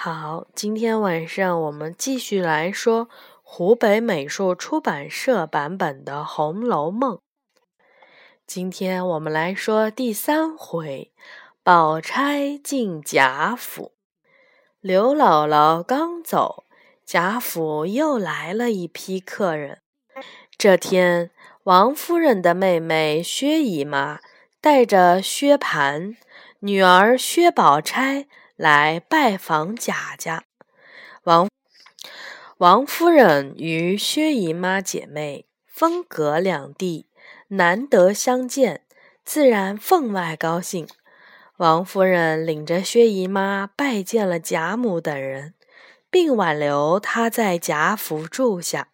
好，今天晚上我们继续来说湖北美术出版社版本的《红楼梦》。今天我们来说第三回，宝钗进贾府。刘姥姥刚走，贾府又来了一批客人。这天，王夫人的妹妹薛姨妈带着薛蟠、女儿薛宝钗。来拜访贾家，王王夫人与薛姨妈姐妹分隔两地，难得相见，自然分外高兴。王夫人领着薛姨妈拜见了贾母等人，并挽留她在贾府住下，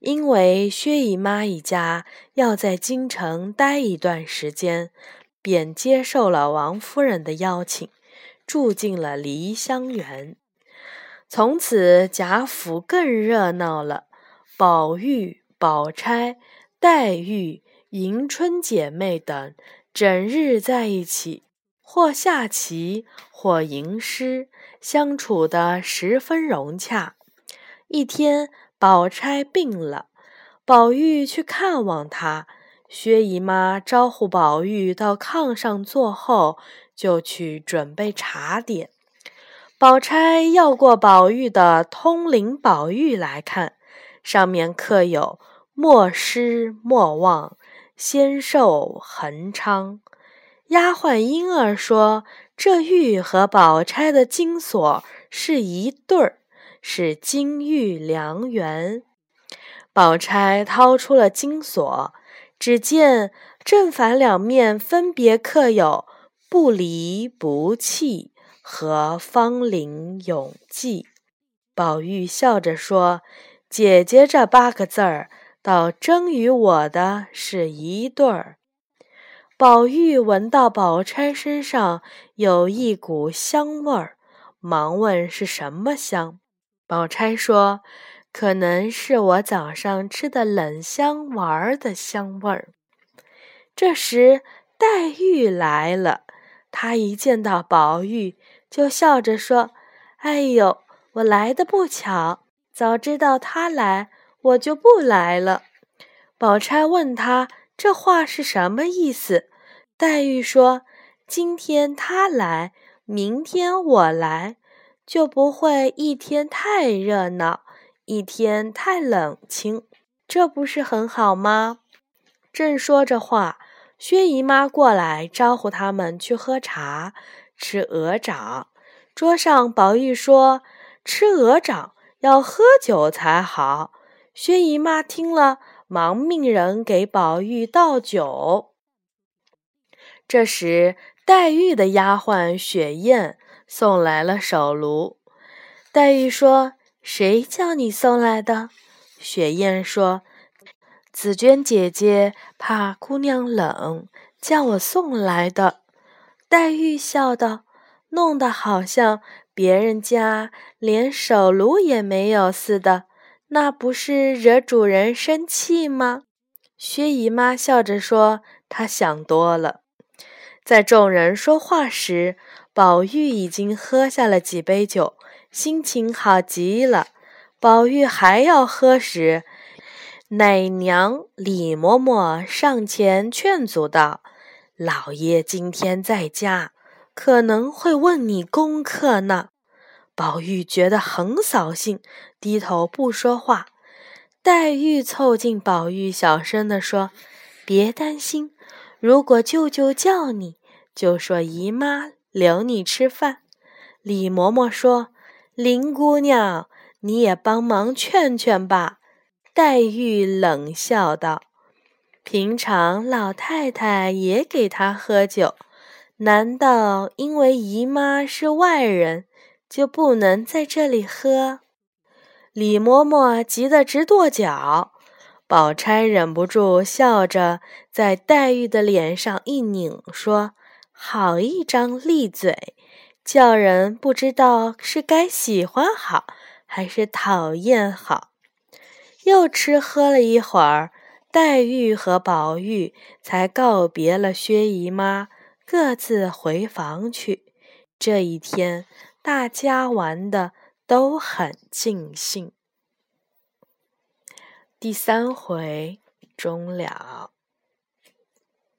因为薛姨妈一家要在京城待一段时间，便接受了王夫人的邀请。住进了梨香园，从此贾府更热闹了。宝玉、宝钗、黛玉、迎春姐妹等整日在一起，或下棋，或吟诗，相处得十分融洽。一天，宝钗病了，宝玉去看望她。薛姨妈招呼宝玉到炕上坐后。就去准备茶点。宝钗要过宝玉的《通灵宝玉》来看，上面刻有“莫失莫忘，仙寿恒昌”。丫鬟莺儿说：“这玉和宝钗的金锁是一对儿，是金玉良缘。”宝钗掏出了金锁，只见正反两面分别刻有。不离不弃和芳龄永继，宝玉笑着说：“姐姐这八个字儿，倒真与我的是一对儿。”宝玉闻到宝钗身上有一股香味儿，忙问是什么香。宝钗说：“可能是我早上吃的冷香丸的香味儿。”这时黛玉来了。她一见到宝玉，就笑着说：“哎呦，我来的不巧，早知道他来，我就不来了。”宝钗问他这话是什么意思，黛玉说：“今天他来，明天我来，就不会一天太热闹，一天太冷清，这不是很好吗？”正说着话。薛姨妈过来招呼他们去喝茶、吃鹅掌。桌上，宝玉说：“吃鹅掌要喝酒才好。”薛姨妈听了，忙命人给宝玉倒酒。这时，黛玉的丫鬟雪雁送来了手炉。黛玉说：“谁叫你送来的？”雪雁说。紫鹃姐姐怕姑娘冷，叫我送来的。黛玉笑道：“弄得好像别人家连手炉也没有似的，那不是惹主人生气吗？”薛姨妈笑着说：“她想多了。”在众人说话时，宝玉已经喝下了几杯酒，心情好极了。宝玉还要喝时，奶娘李嬷嬷上前劝阻道：“老爷今天在家，可能会问你功课呢。”宝玉觉得很扫兴，低头不说话。黛玉凑近宝玉，小声地说：“别担心，如果舅舅叫你，就说姨妈留你吃饭。”李嬷嬷说：“林姑娘，你也帮忙劝劝吧。”黛玉冷笑道：“平常老太太也给他喝酒，难道因为姨妈是外人，就不能在这里喝？”李嬷嬷急得直跺脚，宝钗忍不住笑着在黛玉的脸上一拧，说：“好一张利嘴，叫人不知道是该喜欢好，还是讨厌好。”又吃喝了一会儿，黛玉和宝玉才告别了薛姨妈，各自回房去。这一天，大家玩的都很尽兴。第三回终了。